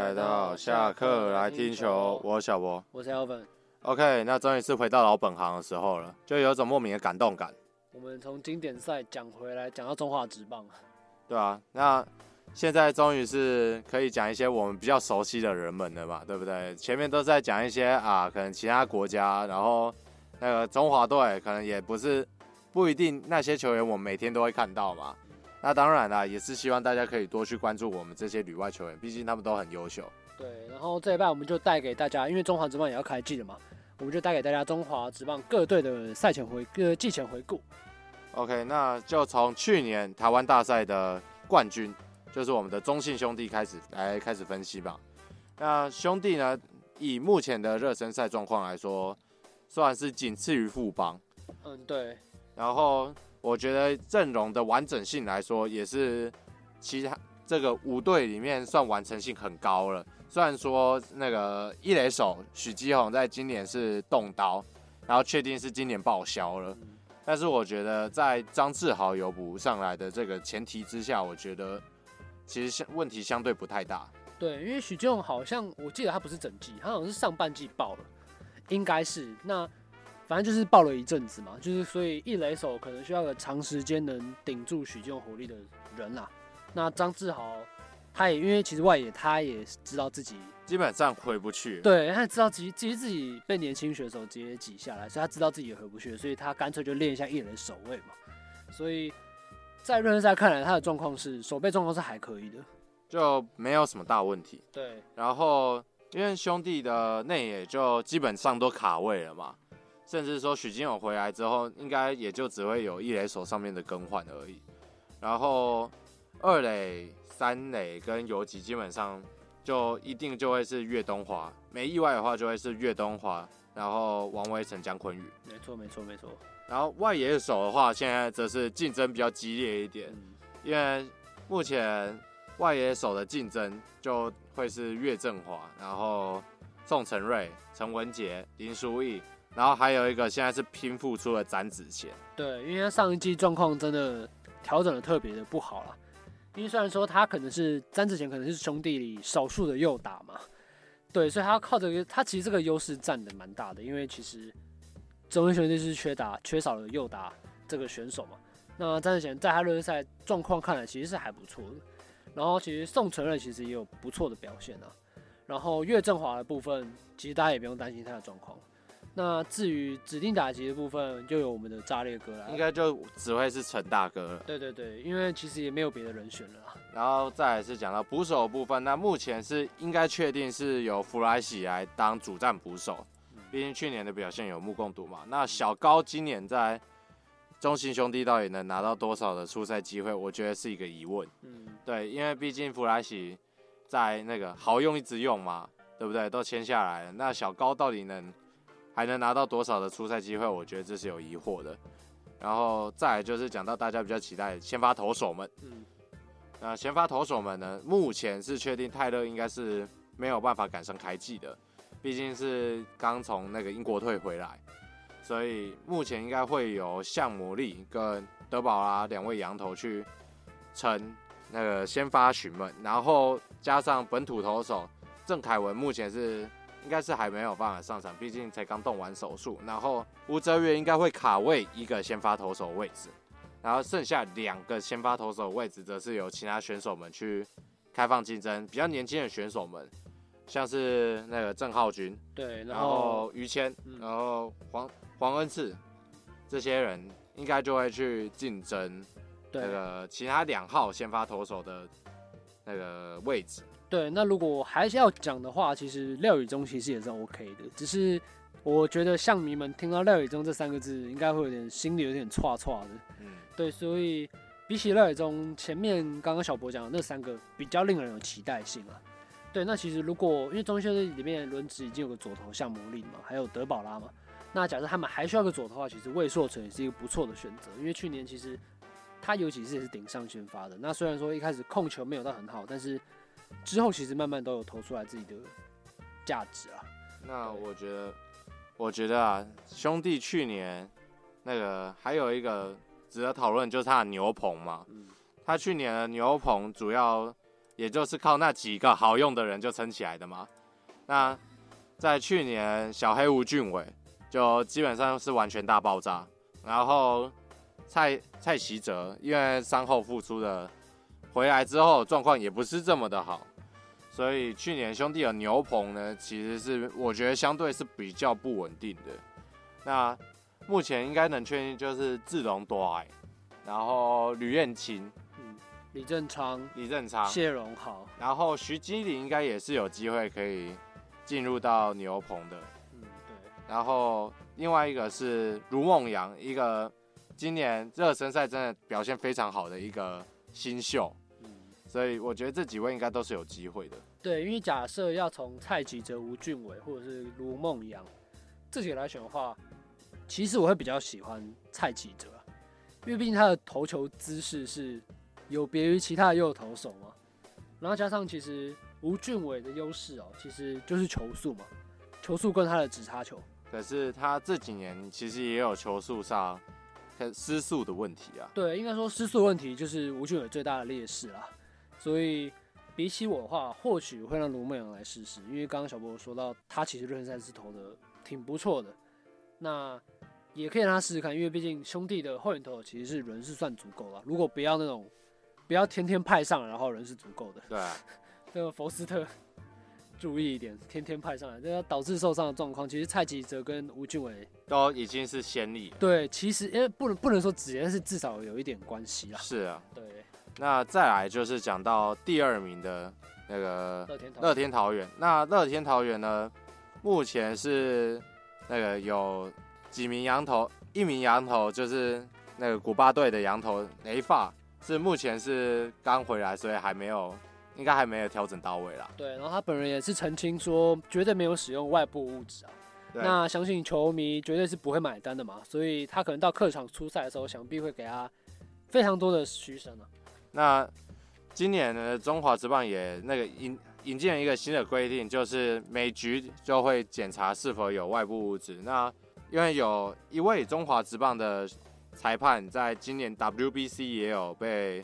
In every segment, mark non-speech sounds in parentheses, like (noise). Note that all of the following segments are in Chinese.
来到下课来听球，我是小博，我是 Alvin。OK，那终于是回到老本行的时候了，就有种莫名的感动感。我们从经典赛讲回来，讲到中华职棒，对啊，那现在终于是可以讲一些我们比较熟悉的人们了嘛，对不对？前面都在讲一些啊，可能其他国家，然后那个中华队可能也不是不一定那些球员我们每天都会看到嘛。那当然啦，也是希望大家可以多去关注我们这些旅外球员，毕竟他们都很优秀。对，然后这一半我们就带给大家，因为中华职棒也要开季了嘛，我们就带给大家中华职棒各队的赛前回呃季前回顾。OK，那就从去年台湾大赛的冠军，就是我们的中信兄弟开始来开始分析吧。那兄弟呢，以目前的热身赛状况来说，算是仅次于富邦。嗯，对。然后。我觉得阵容的完整性来说，也是其他这个五队里面算完成性很高了。虽然说那个一垒手许基宏在今年是动刀，然后确定是今年报销了，但是我觉得在张志豪有补上来的这个前提之下，我觉得其实相问题相对不太大。对，因为许基宏好像我记得他不是整季，他好像是上半季报了，应该是那。反正就是爆了一阵子嘛，就是所以一垒手可能需要个长时间能顶住许基宏火力的人啦。那张志豪，他也因为其实外野他也知道自己基本上回不去，对，他也知道自己其实自己被年轻选手直接挤下来，所以他知道自己也回不去，所以他干脆就练一下一垒守卫嘛。所以在热身赛看来，他的状况是守备状况是还可以的，就没有什么大问题。对，然后因为兄弟的内野就基本上都卡位了嘛。甚至说许金勇回来之后，应该也就只会有一垒手上面的更换而已。然后二垒、三垒跟游击基本上就一定就会是岳东华，没意外的话就会是岳东华，然后王威晨、江坤宇。没错，没错，没错。然后外野手的话，现在则是竞争比较激烈一点，因为目前外野手的竞争就会是岳振华，然后宋承瑞、陈文杰、林书义。然后还有一个现在是拼复出了詹子贤，对，因为他上一季状况真的调整的特别的不好了。因为虽然说他可能是詹子贤，可能是兄弟里少数的右打嘛，对，所以他靠这个，他其实这个优势占的蛮大的。因为其实中信兄弟是缺打，缺少了右打这个选手嘛。那詹子贤在他热身赛状况看来其实是还不错的。然后其实宋承瑞其实也有不错的表现啊。然后岳振华的部分，其实大家也不用担心他的状况。那至于指定打击的部分，就有我们的炸裂哥来，应该就只会是陈大哥了。对对对，因为其实也没有别的人选了啦。然后再来是讲到捕手的部分，那目前是应该确定是由弗莱喜来当主战捕手，毕竟去年的表现有目共睹嘛。那小高今年在中信兄弟到底能拿到多少的出赛机会，我觉得是一个疑问。嗯，对，因为毕竟弗莱喜在那个好用一直用嘛，对不对？都签下来了，那小高到底能？还能拿到多少的出赛机会？我觉得这是有疑惑的。然后再来就是讲到大家比较期待的先发投手们。嗯，那先发投手们呢，目前是确定泰勒应该是没有办法赶上开季的，毕竟是刚从那个英国退回来，所以目前应该会有向魔力跟德宝拉两位羊头去撑那个先发询问，然后加上本土投手郑凯文，目前是。应该是还没有办法上场，毕竟才刚动完手术。然后吴哲源应该会卡位一个先发投手位置，然后剩下两个先发投手位置则是由其他选手们去开放竞争。比较年轻的选手们，像是那个郑浩君，对，然后于谦，然后黄黄恩赐这些人，应该就会去竞争那个其他两号先发投手的那个位置。对，那如果还是要讲的话，其实廖宇中其实也是 OK 的，只是我觉得象迷们听到廖宇中这三个字，应该会有点心里有点歘歘的。嗯，对，所以比起廖宇中前面刚刚小博讲的那三个，比较令人有期待性啊。对，那其实如果因为中信里面轮值已经有个左投象魔力嘛，还有德保拉嘛，那假设他们还需要个左投的话，其实魏硕成也是一个不错的选择，因为去年其实他尤其是也是顶上先发的。那虽然说一开始控球没有到很好，但是。之后其实慢慢都有投出来自己的价值啊。那我觉得，我觉得啊，兄弟去年那个还有一个值得讨论，就是他的牛棚嘛。他去年的牛棚主要也就是靠那几个好用的人就撑起来的嘛。那在去年，小黑吴俊伟就基本上是完全大爆炸，然后蔡蔡奇哲因为伤后复出的回来之后状况也不是这么的好，所以去年兄弟的牛棚呢，其实是我觉得相对是比较不稳定的。那目前应该能确定就是志龙多爱，然后吕彦青。李正昌、李正昌、谢荣豪，然后徐基林应该也是有机会可以进入到牛棚的。嗯，对。然后另外一个是卢梦阳，一个今年热身赛真的表现非常好的一个新秀。嗯，所以我觉得这几位应该都是有机会的。对，因为假设要从蔡齐哲、吴俊伟或者是卢梦阳这几个来选的话，其实我会比较喜欢蔡齐哲，因为毕竟他的投球姿势是。有别于其他的右投手嘛，然后加上其实吴俊伟的优势哦，其实就是球速嘛，球速跟他的直插球。可是他这几年其实也有球速上失速的问题啊。对，应该说失速问题就是吴俊伟最大的劣势啦。所以比起我的话，或许会让卢梦阳来试试，因为刚刚小波说到他其实热身赛是投的挺不错的，那也可以让他试试看，因为毕竟兄弟的后援投其实是人是算足够了，如果不要那种。不要天天派上，然后人是足够的。对，(laughs) 这个佛斯特注意一点，天天派上来，这个导致受伤的状况。其实蔡吉泽跟吴俊伟都已经是先例。对，其实因为不能不能说直接，但是至少有一点关系啦。是啊，对。那再来就是讲到第二名的那个乐天桃园。那乐天桃园呢，目前是那个有几名羊头，一名羊头就是那个古巴队的羊头雷法。是目前是刚回来，所以还没有，应该还没有调整到位啦。对，然后他本人也是澄清说，绝对没有使用外部物质啊。那相信球迷绝对是不会买单的嘛，所以他可能到客场出赛的时候，想必会给他非常多的嘘声啊。那今年呢，中华职棒也那个引引进了一个新的规定，就是每局就会检查是否有外部物质。那因为有一位中华职棒的。裁判在今年 WBC 也有被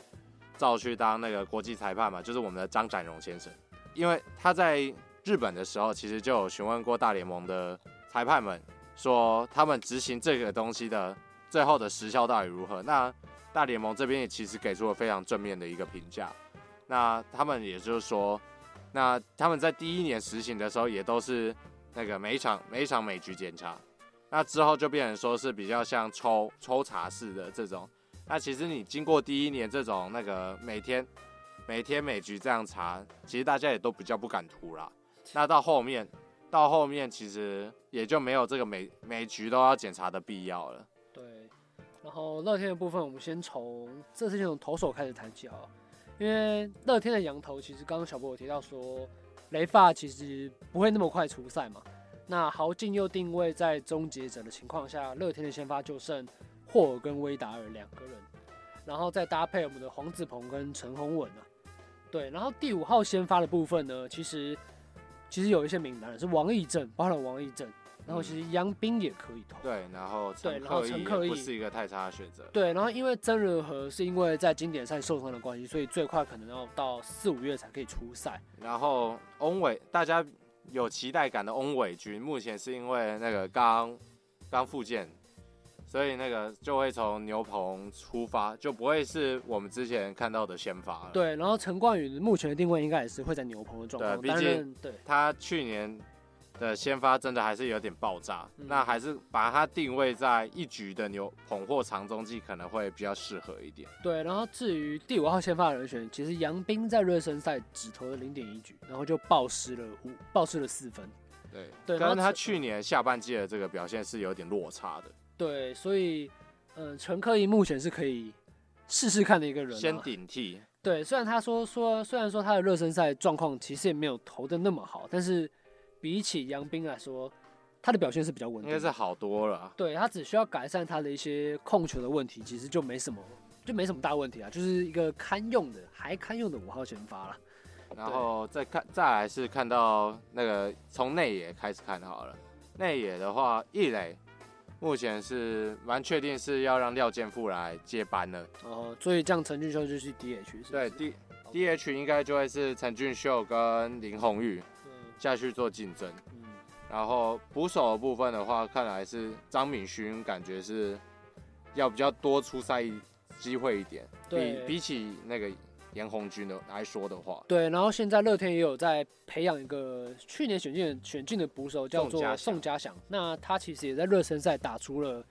召去当那个国际裁判嘛，就是我们的张展荣先生。因为他在日本的时候，其实就有询问过大联盟的裁判们，说他们执行这个东西的最后的时效到底如何。那大联盟这边也其实给出了非常正面的一个评价。那他们也就是说，那他们在第一年实行的时候，也都是那个每一场每一场每局检查。那之后就变成说是比较像抽抽查式的这种，那其实你经过第一年这种那个每天每天每局这样查，其实大家也都比较不敢涂啦。那到后面到后面其实也就没有这个每每局都要检查的必要了。然后乐天的部分，我们先从这次先从投手开始谈起好了，因为乐天的洋投其实刚刚小波有提到说雷发其实不会那么快出赛嘛。那豪进又定位在终结者的情况下，乐天的先发就剩霍尔跟威达尔两个人，然后再搭配我们的黄子鹏跟陈宏文啊，对，然后第五号先发的部分呢，其实其实有一些名单是王义正，包含王义正，然后其实杨斌也可以投，对，然后对，然后陈克亦不是一个太差的选择，对，然后因为曾仁和是因为在经典赛受伤的关系，所以最快可能要到四五月才可以出赛，然后翁伟大家。有期待感的翁伟军，目前是因为那个刚刚复健，所以那个就会从牛棚出发，就不会是我们之前看到的先发了。对，然后陈冠宇目前的定位应该也是会在牛棚的状况。对，毕竟对他去年。的先发真的还是有点爆炸，嗯、那还是把它定位在一局的牛捧或长中继可能会比较适合一点。对，然后至于第五号先发人选，其实杨斌在热身赛只投了零点一局，然后就暴失了五，暴失了四分。对，对，跟他去年下半季的这个表现是有点落差的。对，所以，嗯、呃，陈克亦目前是可以试试看的一个人、啊，先顶替。对，虽然他说说，虽然说他的热身赛状况其实也没有投的那么好，但是。比起杨斌来说，他的表现是比较稳定，应该是好多了。对，他只需要改善他的一些控球的问题，其实就没什么，就没什么大问题啊，就是一个堪用的，还堪用的五号前发了。然后再看，再来是看到那个从内野开始看好了。内野的话，一磊目前是蛮确定是要让廖健富来接班了。哦，所以这样陈俊秀就是 DH 是是？对，D DH 应该就会是陈俊秀跟林泓育下去做竞争。嗯，然后捕手的部分的话，看来是张敏勋，感觉是要比较多出赛机会一点。对，比比起那个严红军的来说的话，对。然后现在乐天也有在培养一个去年选进选进的捕手，叫做宋家祥。那他其实也在热身赛打出了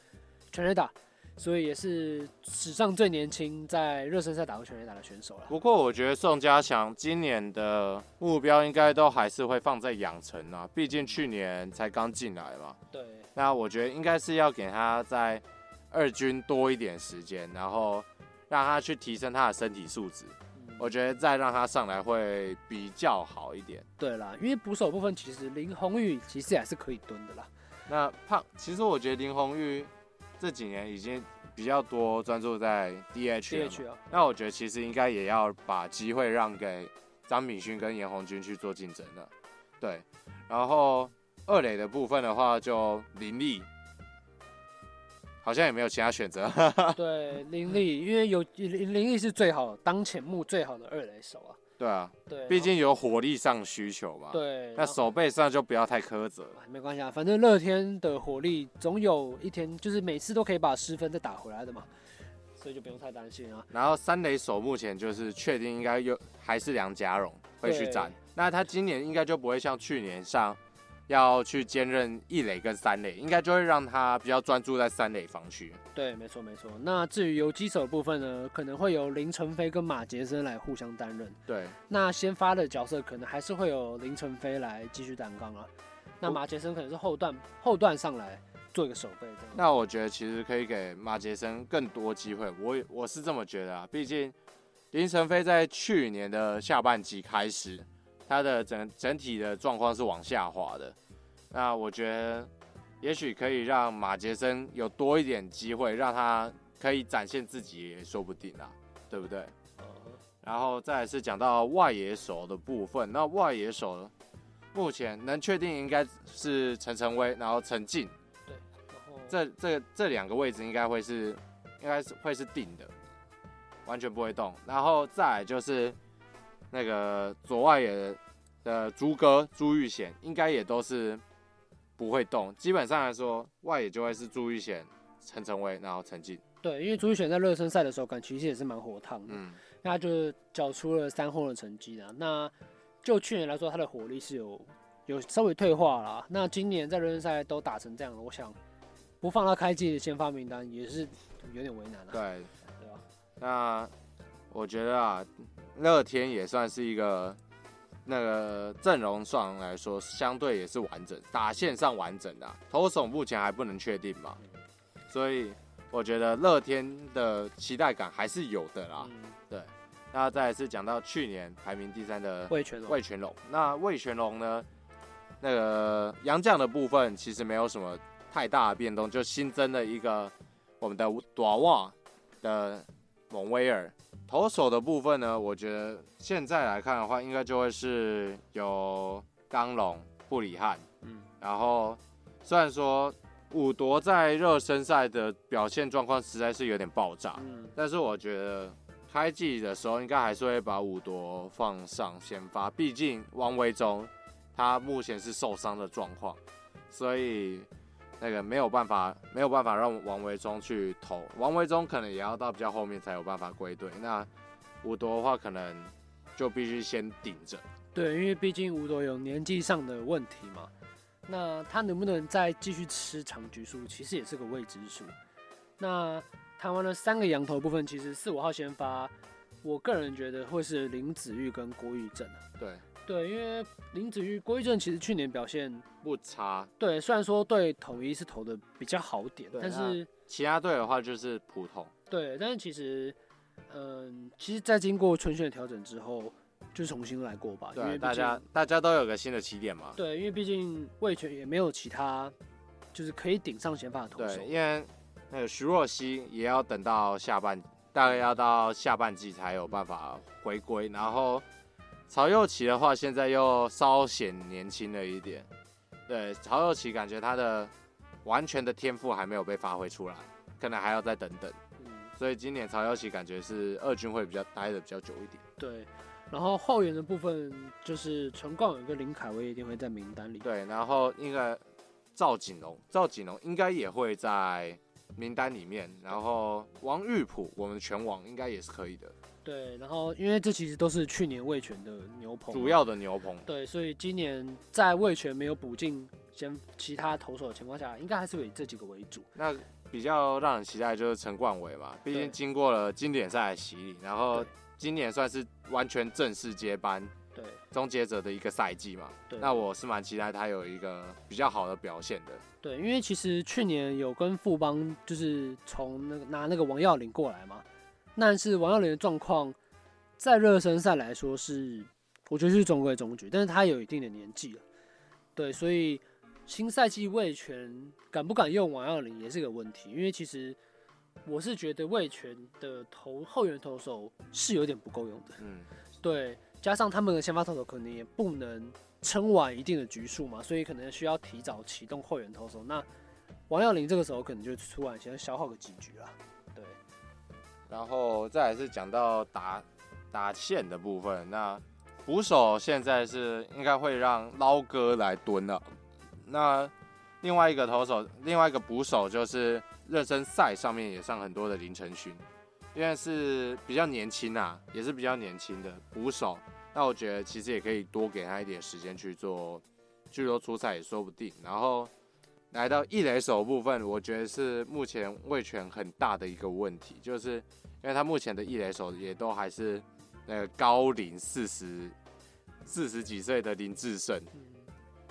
全垒打。所以也是史上最年轻在热身赛打过全垒打的选手了。不过我觉得宋家祥今年的目标应该都还是会放在养成啊，毕竟去年才刚进来嘛。对。那我觉得应该是要给他在二军多一点时间，然后让他去提升他的身体素质。嗯。我觉得再让他上来会比较好一点。对啦，因为捕手部分其实林红玉其实还是可以蹲的啦。那胖，其实我觉得林泓育。这几年已经比较多专注在 DH 了，DH 啊，那我觉得其实应该也要把机会让给张敏勋跟严红军去做竞争了，对。然后二垒的部分的话，就林立，好像也没有其他选择。对，林立，因为有林林立是最好当前目最好的二垒手啊。对啊，对，毕竟有火力上需求嘛。对，那守备上就不要太苛责。没关系啊，反正乐天的火力总有一天，就是每次都可以把失分再打回来的嘛，所以就不用太担心啊。然后三垒手目前就是确定应该又还是梁家荣会去战，那他今年应该就不会像去年上。要去兼任一垒跟三垒，应该就会让他比较专注在三垒防区。对，没错没错。那至于游击手的部分呢，可能会由林晨飞跟马杰森来互相担任。对，那先发的角色可能还是会有林晨飞来继续担纲啊。那马杰森可能是后段后段上来做一个守备这样。那我觉得其实可以给马杰森更多机会，我我是这么觉得啊。毕竟林晨飞在去年的下半季开始。他的整整体的状况是往下滑的，那我觉得也许可以让马杰森有多一点机会，让他可以展现自己也说不定啊，对不对？然后再来是讲到外野手的部分，那外野手目前能确定应该是陈晨威，然后陈进，对，这这这两个位置应该会是应该是会是定的，完全不会动。然后再来就是。那个左外野的朱哥朱玉贤应该也都是不会动，基本上来说外野就会是朱玉贤、陈晨威，然后陈进。对，因为朱玉贤在热身赛的时候感觉其实也是蛮火烫的，嗯，那他就是缴出了三轰的成绩的。那就去年来说，他的火力是有有稍微退化了。那今年在热身赛都打成这样了，我想不放他开季的先发名单也是有点为难了。对，对吧？那我觉得啊。乐天也算是一个那个阵容上来说，相对也是完整，打线上完整的，投手目前还不能确定嘛，所以我觉得乐天的期待感还是有的啦。对，那再来是讲到去年排名第三的魏全龙，魏全龙，那魏全龙呢，那个杨将的部分其实没有什么太大的变动，就新增了一个我们的短袜的蒙威尔。投手的部分呢，我觉得现在来看的话，应该就会是有刚龙、布里汉，嗯，然后虽然说伍铎在热身赛的表现状况实在是有点爆炸，嗯，但是我觉得开季的时候应该还是会把伍铎放上先发，毕竟王维中他目前是受伤的状况，所以。那个没有办法，没有办法让王维忠去投，王维忠可能也要到比较后面才有办法归队。那吴铎的话，可能就必须先顶着。对，因为毕竟吴铎有年纪上的问题嘛。那他能不能再继续吃长局数，其实也是个未知数。那谈完了三个羊头部分，其实四五号先发，我个人觉得会是林子玉跟郭玉正。对。对，因为林子玉、郭玉正其实去年表现不差。对，虽然说对统一是投的比较好点，但是其他队的话就是普通。对，但是其实，嗯，其实，在经过春训的调整之后，就重新来过吧。对，因为大家大家都有个新的起点嘛。对，因为毕竟魏权也没有其他，就是可以顶上先发的投手。对，因为那个徐若曦也要等到下半，大概要到下半季才有办法回归，然后。曹佑齐的话，现在又稍显年轻了一点。对，曹佑齐感觉他的完全的天赋还没有被发挥出来，可能还要再等等。嗯所以今年曹佑齐感觉是二军会比较待的比较久一点。对，然后后援的部分就是陈冠伟跟林凯威一定会在名单里。对，然后应该赵景龙，赵景龙应该也会在名单里面。然后王玉普，我们全网应该也是可以的。对，然后因为这其实都是去年味全的牛棚，主要的牛棚。对，所以今年在味全没有补进先其他投手的情况下，应该还是以这几个为主。那比较让人期待就是陈冠伟嘛，毕竟经过了经典赛的洗礼，然后今年算是完全正式接班，对，终结者的一个赛季嘛。对，那我是蛮期待他有一个比较好的表现的。对，因为其实去年有跟富邦就是从那个拿那个王耀林过来嘛，但是王耀林的状况在热身赛来说是，我觉得是中规中矩，但是他有一定的年纪了，对，所以。新赛季魏权敢不敢用王耀林也是个问题，因为其实我是觉得魏权的投后援投手是有点不够用的，嗯，对，加上他们的先发投手可能也不能撑完一定的局数嘛，所以可能需要提早启动后援投手。那王耀林这个时候可能就突然先消耗个几局了，对。然后再来是讲到打打线的部分，那捕手现在是应该会让捞哥来蹲了。那另外一个投手，另外一个捕手就是热身赛上面也上很多的林承勋，因为是比较年轻啊，也是比较年轻的捕手。那我觉得其实也可以多给他一点时间去做，去做出赛也说不定。然后来到一垒手部分，我觉得是目前味全很大的一个问题，就是因为他目前的一垒手也都还是那个高龄四十四十几岁的林志胜。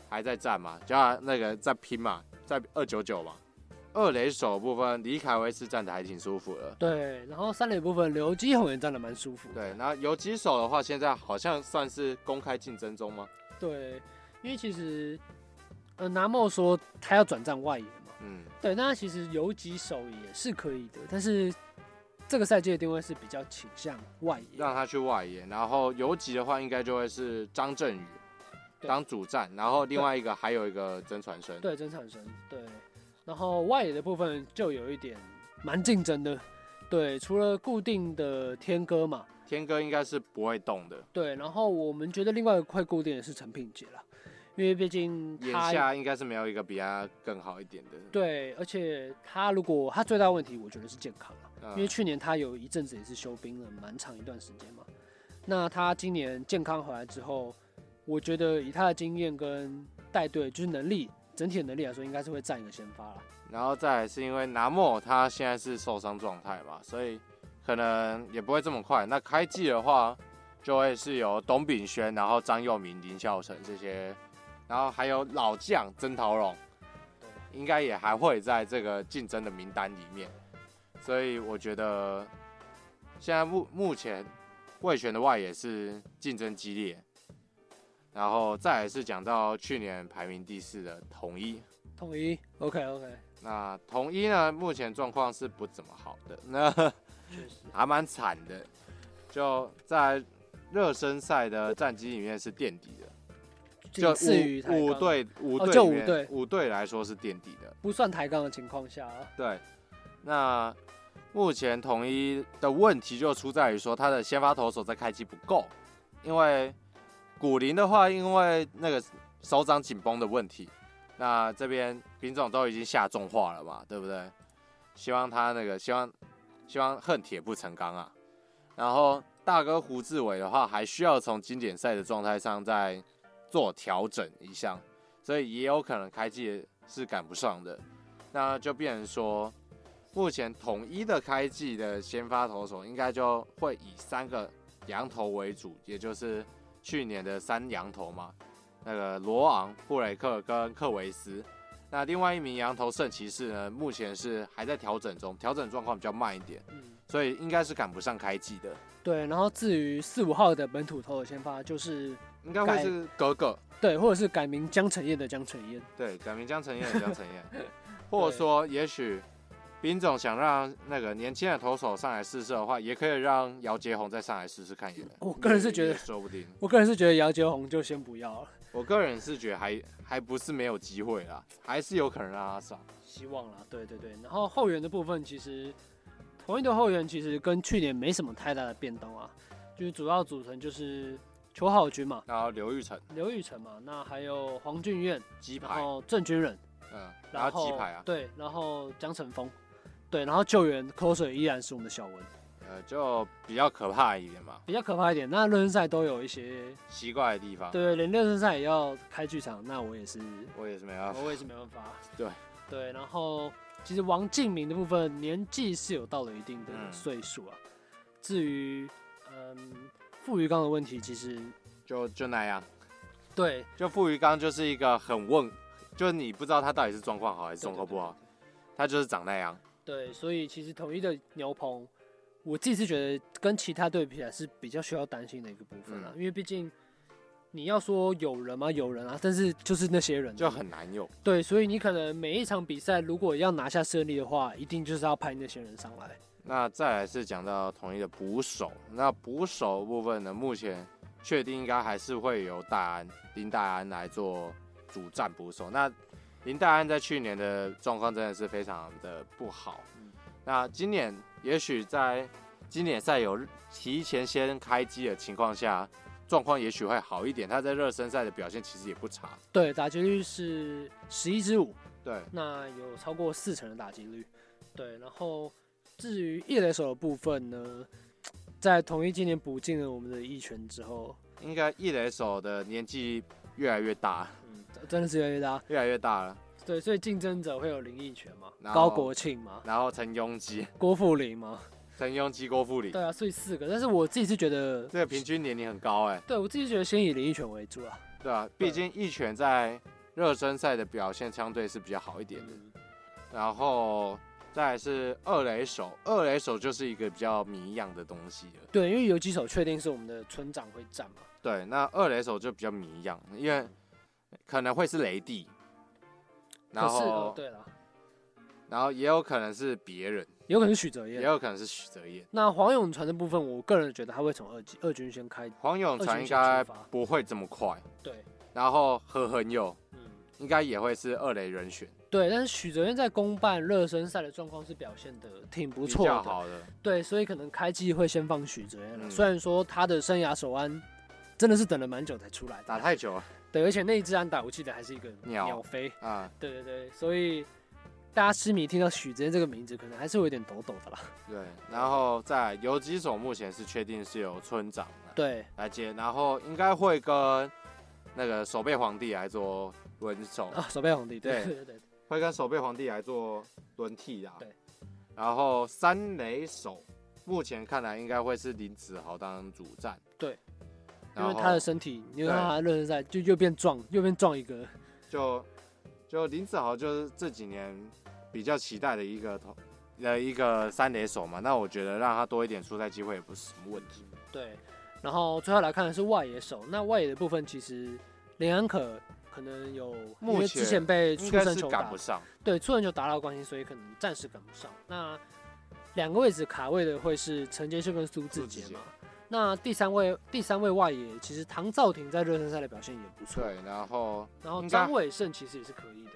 还在战嘛，叫他那个在拼嘛，在二九九嘛。二垒手部分，李凯威是站的还挺舒服的。对，然后三垒部分，刘基宏也站的蛮舒服。对，那游击手的话，现在好像算是公开竞争中吗？对，因为其实呃，拿莫说他要转战外野嘛。嗯。对，那其实游击手也是可以的，但是这个赛季的定位是比较倾向外野，让他去外野。然后游击的话，应该就会是张振宇。当主战，然后另外一个还有一个曾传生，对，曾传生，对，然后外野的部分就有一点蛮竞争的，对，除了固定的天哥嘛，天哥应该是不会动的，对，然后我们觉得另外一个快固定的是陈品杰了，因为毕竟眼下应该是没有一个比他更好一点的，对，而且他如果他最大问题，我觉得是健康啊，嗯，因为去年他有一阵子也是休兵了蛮长一段时间嘛，那他今年健康回来之后。我觉得以他的经验跟带队，就是能力整体的能力来说，应该是会占一个先发了。然后再来是因为拿莫他现在是受伤状态嘛，所以可能也不会这么快。那开季的话，就会是由董炳轩，然后张佑明、林孝成这些，然后还有老将曾陶荣，应该也还会在这个竞争的名单里面。所以我觉得现在目目前味全的外野是竞争激烈。然后再来是讲到去年排名第四的统一，统一，OK OK。那统一呢，目前状况是不怎么好的，那 (laughs) 还蛮惨的，就在热身赛的战绩里面是垫底的，就五五队五队五队五队来说是垫底的，不算抬杠的情况下。对，那目前统一的问题就出在于说他的先发投手在开机不够，因为。古林的话，因为那个手掌紧绷的问题，那这边品种都已经下重话了嘛，对不对？希望他那个，希望希望恨铁不成钢啊。然后大哥胡志伟的话，还需要从经典赛的状态上再做调整一项，所以也有可能开季是赶不上的。那就变成说，目前统一的开季的先发投手，应该就会以三个羊头为主，也就是。去年的三羊头嘛，那个罗昂、布雷克跟克维斯，那另外一名羊头圣骑士呢，目前是还在调整中，调整状况比较慢一点，嗯，所以应该是赶不上开季的。对，然后至于四五号的本土投手先发，就是应该会是格格，对，或者是改名江晨燕的江晨燕，对，改名江晨燕的江晨燕，(laughs) 或者说也许。兵总想让那个年轻的投手上来试试的话，也可以让姚杰宏再上来试试看也。我个人是觉得说不定，我个人是觉得姚杰宏就先不要了。我个人是觉得还还不是没有机会啦，还是有可能让他上。希望啦，对对对。然后后援的部分，其实同一的后援其实跟去年没什么太大的变动啊。就是主要组成就是邱浩军嘛，然后刘玉成，刘玉成嘛，那还有黄俊彦，鸡排，然后郑军人，嗯，然后鸡排啊，对，然后江晨峰，对，然后救援 closer 依然是我们的小文。呃，就比较可怕一点嘛，比较可怕一点。那热身赛都有一些奇怪的地方，对，连热身赛也要开剧场，那我也是，我也是没办法，我也是没办法。(laughs) 对对，然后其实王敬明的部分年纪是有到了一定的岁数啊。嗯、至于嗯傅于刚的问题，其实就就那样。对，就傅于刚就是一个很问，就是你不知道他到底是状况好还是状况不好，对对对对，他就是长那样。对，所以其实统一的牛棚。我自己是觉得跟其他队比起来是比较需要担心的一个部分啊，嗯、因为毕竟你要说有人吗？有人啊，但是就是那些人就很难有。对，所以你可能每一场比赛如果要拿下胜利的话，一定就是要派那些人上来。那再来是讲到统一的捕手，那捕手部分呢，目前确定应该还是会由大安林大安来做主战捕手。那林大安在去年的状况真的是非常的不好。嗯、那今年。也许在经典赛有提前先开机的情况下，状况也许会好一点。他在热身赛的表现其实也不差。对，打击率是十一支五。对，那有超过四成的打击率。对，然后至于一垒手的部分呢，(tsk) 在统一今年补进了我们的一拳之后，应该一垒手的年纪越来越大。嗯，真的是越来越大，越来越大了。对，所以竞争者会有林益全嘛，高国庆嘛，然后陈庸基、郭富林嘛，陈庸基、郭富林。对啊，所以四个。但是我自己是觉得这个平均年龄很高哎。对，我自己觉得先以林益全为主啊。对啊，毕竟益全在热身赛的表现相对是比较好一点的。嗯、然后再来是二雷手，二雷手就是一个比较谜一样的东西了。对，因为游击手确定是我们的村长会站嘛。对，那二雷手就比较谜一样，因为可能会是雷帝。然后，哦、对了，然后也有可能是别人，有可能是许哲彦，也有可能是许哲彦。那黄永传的部分，我个人觉得他会从二军二军先开。黄永传应该不会这么快。对。然后何恒佑，嗯，应该也会是二雷人选。对，但是许哲彦在公办热身赛的状况是表现的挺不错的，好的。对，所以可能开季会先放许哲彦了。嗯、虽然说他的生涯首安真的是等了蛮久才出来，打太久了。对，而且那一支安打，我记得还是一个鸟鸟飞啊。对对对，所以大家痴迷听到许哲彦这个名字，可能还是会有点抖抖的啦。对，然后在游击手目前是确定是由村长对来接，然后应该会跟那个守备皇帝来做轮手啊。守备皇帝，对对对，会跟守备皇帝来做轮替啊。对，然后三垒手目前看来应该会是林子豪当主战。对。因为他的身体，因为他热身赛就又变壮，又变壮一个。就就林子豪就是这几年比较期待的一个投的一个三垒手嘛，那我觉得让他多一点出赛机会也不是什么问题。对，然后最后来看的是外野手，那外野的部分其实林安可可能有因为之前被出生球赶不上，对出生球打到关系，所以可能暂时赶不上。那两个位置卡位的会是陈杰秀跟苏志杰嘛？那第三位，第三位外野，其实唐肇廷在热身赛的表现也不错。对，然后然后张伟胜其实也是可以的。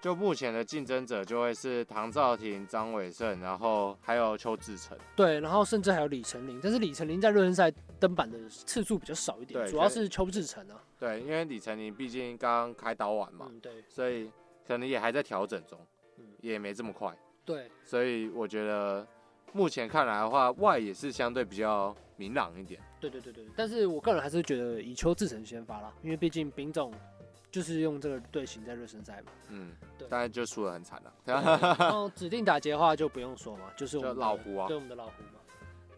就目前的竞争者就会是唐肇廷、张伟胜，然后还有邱志成。对，然后甚至还有李成林，但是李成林在热身赛登板的次数比较少一点，主要是邱志成啊。对，因为李成林毕竟刚开刀完嘛，嗯、对，所以可能也还在调整中，嗯、也没这么快。对，所以我觉得。目前看来的话，外也是相对比较明朗一点。对对对对，但是我个人还是觉得以邱志成先发啦，因为毕竟丙总就是用这个队形在热身赛嘛。嗯，对，但是就输得很惨了。(laughs) 然后指定打劫的话就不用说嘛，就是我们老胡啊，对我们的老胡嘛。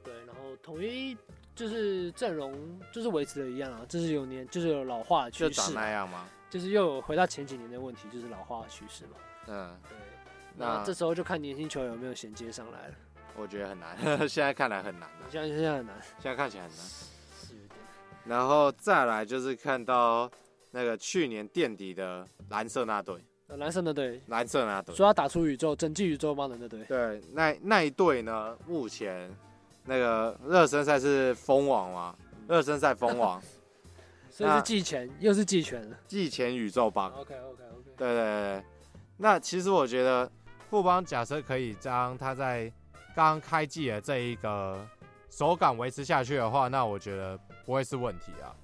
对，然后统一就是阵容就是维持的一样啊，就是有年就是有老化的趋势。就长那样吗？就是又有回到前几年的问题，就是老化的趋势嘛。嗯，对。那这时候就看年轻球员有没有衔接上来了。我觉得很难，(laughs) 现在看来很难。现在现在很难，现在看起来很难。是然后再来就是看到那个去年垫底的蓝色那队，蓝色那队，蓝色那队，说要打出宇宙，整季宇宙帮的那队。对，那那一队呢？目前那个热身赛是封王嘛？热身赛封王，(laughs) 所以是季前，又是季前了。季前宇宙帮。OK OK OK。对对对，那其实我觉得富邦假设可以将他在刚开季的这一个手感维持下去的话，那我觉得不会是问题啊。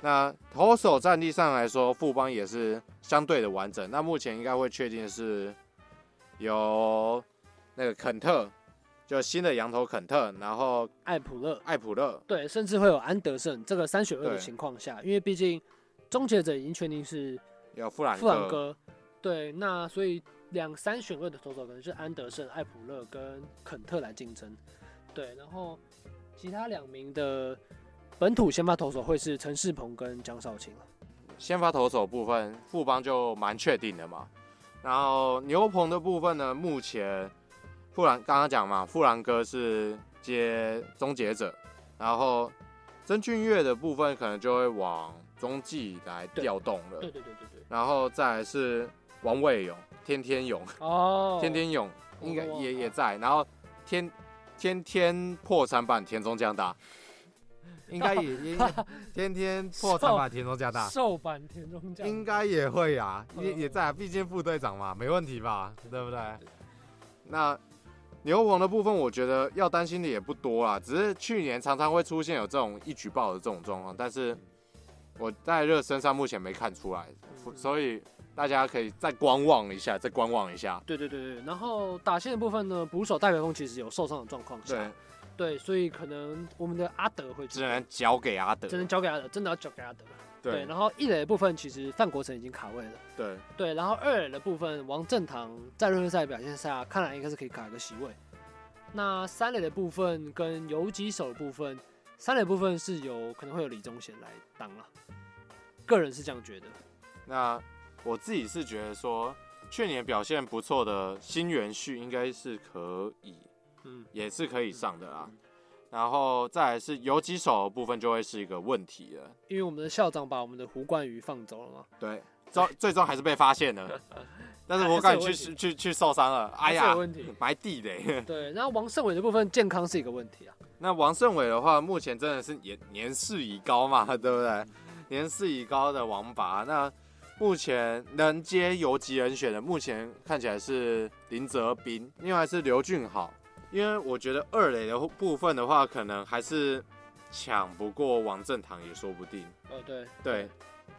那投手战力上来说，富邦也是相对的完整。那目前应该会确定是有那个肯特，就新的羊头肯特，然后艾普勒，艾普勒，对，甚至会有安德胜。这个三选二的情况下，因为毕竟终结者已经确定是有富兰富兰哥，对，那所以两三选二的投手可能是安德胜、艾普勒跟肯特来竞争。对，然后其他两名的。本土先发投手会是陈世鹏跟江少卿。先发投手部分，富邦就蛮确定的嘛。然后牛棚的部分呢，目前富兰刚刚讲嘛，富兰哥是接终结者，然后曾俊岳的部分可能就会往中继来调动了。对对对对对。然后再来是王伟勇，天天勇哦，天天勇应该也也在。然后天天天破产版田中将大。应该也也 (laughs) 天天破产版田中将大，瘦版田中将应该也会啊，也也在，毕竟副队长嘛，没问题吧，对不对？那牛棚的部分，我觉得要担心的也不多啦，只是去年常常会出现有这种一举报的这种状况，但是我在热身上目前没看出来，所以大家可以再观望一下，再观望一下。对对对对，然后打线的部分呢，捕手戴培峰其实有受伤的状况下。对，所以可能我们的阿德会只能交给阿德，只能交给阿德，真的要交给阿德。对，对，然后一垒的部分其实范国成已经卡位了。对对，然后二垒的部分王正堂在热身赛表现下，看来应该是可以卡一个席位。那三垒的部分跟游击手的部分，三垒部分是有可能会有李宗贤来当了，个人是这样觉得。那我自己是觉得说，去年表现不错的新元旭应该是可以。嗯，也是可以上的啦，然后再来是游击手的部分就会是一个问题了，因为我们的校长把我们的胡冠宇放走了嘛。对，最最终还是被发现了，(laughs) 但是我感觉去去去受伤了，哎呀，埋地雷。对，(laughs) 然后王胜伟的部分健康是一个问题啊。那王胜伟的话，目前真的是年年事已高嘛，(laughs) 对不对？年事已高的王拔，那目前能接游击人选的，目前看起来是林泽斌，另外是刘俊豪。因为我觉得二垒的部分的话，可能还是抢不过王正堂也说不定。哦，对对，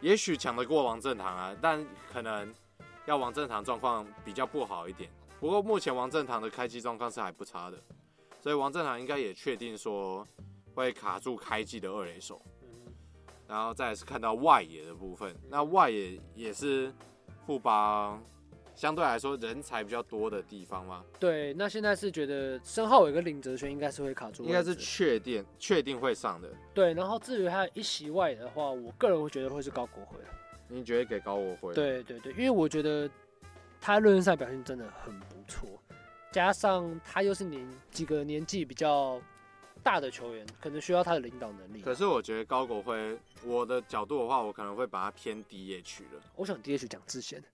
也许抢得过王正堂啊，但可能要王正堂状况比较不好一点。不过目前王正堂的开机状况是还不差的，所以王正堂应该也确定说会卡住开机的二垒手。嗯，然后再来是看到外野的部分，那外野也是富邦。相对来说，人才比较多的地方吗？对，那现在是觉得申皓玮跟林哲轩应该是会卡住，应该是确定确定会上的。对，然后至于他一席外的话，我个人会觉得会是高国辉。你觉得给高国辉？对对对，因为我觉得他热身赛表现真的很不错，加上他又是年几个年纪比较大的球员，可能需要他的领导能力。可是我觉得高国辉，我的角度的话，我可能会把他偏 DH 了。我想 DH 讲智贤。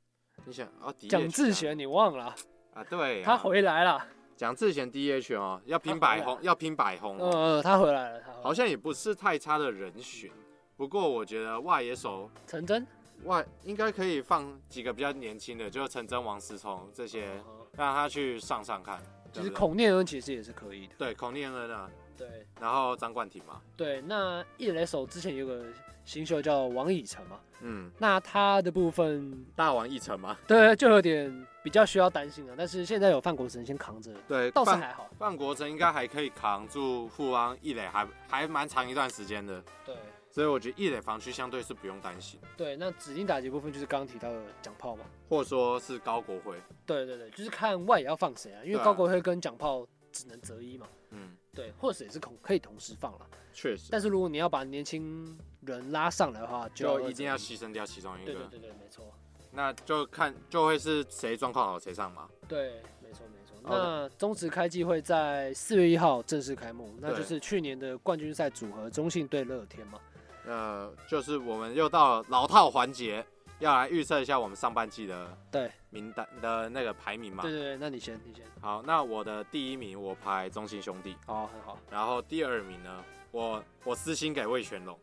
你想啊？蒋志贤，你忘了啊？对，他回来了。蒋志贤 DH 哦，要拼百轰，要拼百轰。嗯嗯，他回来了，他好像也不是太差的人选。不过我觉得外野手陈真外应该可以放几个比较年轻的，就是陈真、王思聪这些，让他去上上看。其实孔念恩其实也是可以的。对，孔念恩啊。对。然后张冠廷嘛。对，那一垒手之前有个。新秀叫王以诚嘛，嗯，那他的部分大王一成吗，对，就有点比较需要担心了。但是现在有范国成先扛着，对，倒是还好。范国成应该还可以扛住富邦一垒，还还蛮长一段时间的。对，所以我觉得一垒防区相对是不用担心。对，那指定打击部分就是刚刚提到的蒋炮嘛，或者说是高国辉。对对对，就是看外野要放谁啊，因为高国辉跟蒋炮只能择一嘛。嗯，对，或者也是可可以同时放了。确实，但是如果你要把年轻人拉上来的话，就，就一定要牺牲掉其中一个。对对对对，没错。那就看就会是谁状况好谁上嘛。对，没错没错。那中职开季会在四月一号正式开幕，那就是去年的冠军赛组合中信对乐天嘛。呃，就是我们又到了老套环节，要来预测一下我们上半季的对名单的那个排名嘛。对对对，那你先你先。好，那我的第一名我排中信兄弟。哦，很好。然后第二名呢？我我私心给魏全龙，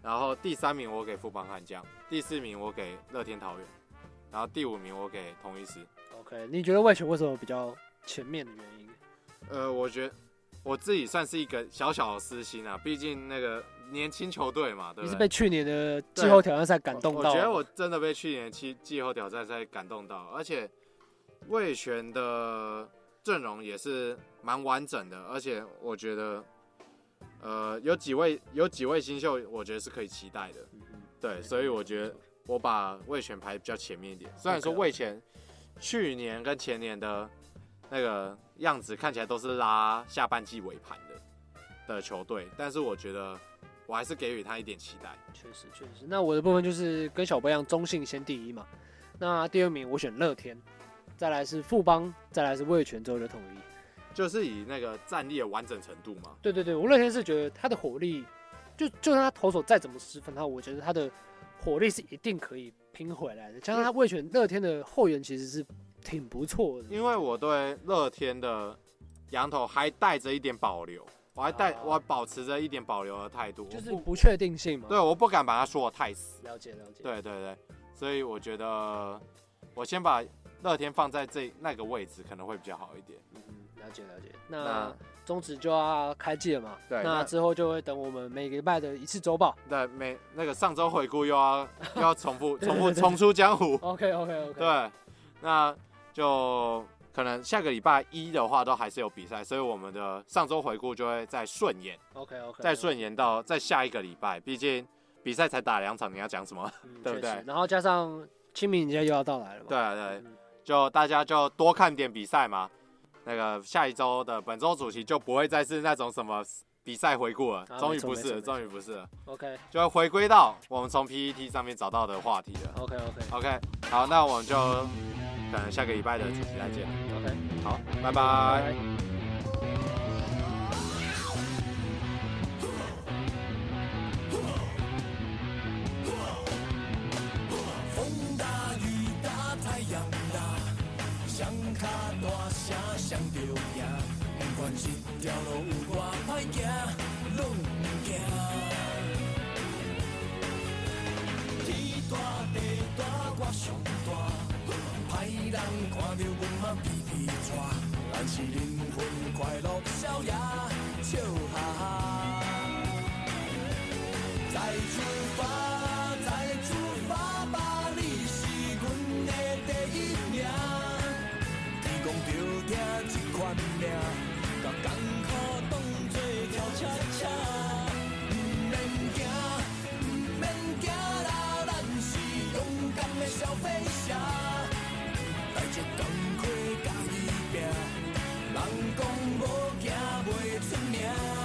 然后第三名我给富邦悍将，第四名我给乐天桃园，然后第五名我给同一狮。OK，你觉得魏全为什么比较前面的原因？呃，我觉得我自己算是一个小小的私心啊，毕竟那个年轻球队嘛，对不对？你是被去年的季后挑战赛感动到？我觉得我真的被去年季季后挑战赛感动到，而且魏权的阵容也是蛮完整的，而且我觉得，呃，有几位有几位新秀，我觉得是可以期待的。对，所以我觉得我把魏权排比较前面一点。虽然说魏权去年跟前年的那个。样子看起来都是拉下半季尾盘的的球队，但是我觉得我还是给予他一点期待。确实，确实。那我的部分就是跟小波一样，中信先第一嘛。那第二名我选乐天，再来是富邦，再来是味全，之后就统一。就是以那个战力的完整程度嘛。对对对，我乐天是觉得他的火力，就就算他投手再怎么失分，他我觉得他的火力是一定可以拼回来的。加上他味全乐天的后援其实是。挺不错的，因为我对乐天的羊头还带着一点保留，我还带、啊、我还保持着一点保留的态度，就是不确定性嘛。对，我不敢把它说的太死。了解了解。对对对，所以我觉得我先把乐天放在这那个位置可能会比较好一点。嗯，了解了解。那终止就要开季了嘛？对。那之后就会等我们每个礼拜的一次周报。对，每那个上周回顾又要又要重复 (laughs) 重复重出江湖。OK OK OK。对，那。就可能下个礼拜一的话，都还是有比赛，所以我们的上周回顾就会再顺延。OK OK，再顺延到再下一个礼拜，毕竟比赛才打两场，你要讲什么？嗯、(laughs) 对不对？然后加上清明节又要到来了嘛。对啊对，就大家就多看点比赛嘛。那个下一周的本周主题就不会再是那种什么比赛回顾了，终于不是，终于不是了。OK，就会回归到我们从 PPT 上面找到的话题了。OK OK OK，好，那我们就。可能下个礼拜的主题再见。OK，好，拜拜。风大雨大太阳大，双脚大声上着赢，不管一条路有多歹行，拢毋惊。天大地大我看到阮妈皮皮喘，咱是灵魂快乐逍遥，笑哈哈。再出发，这工课甲伊拼，人讲无行袂出名。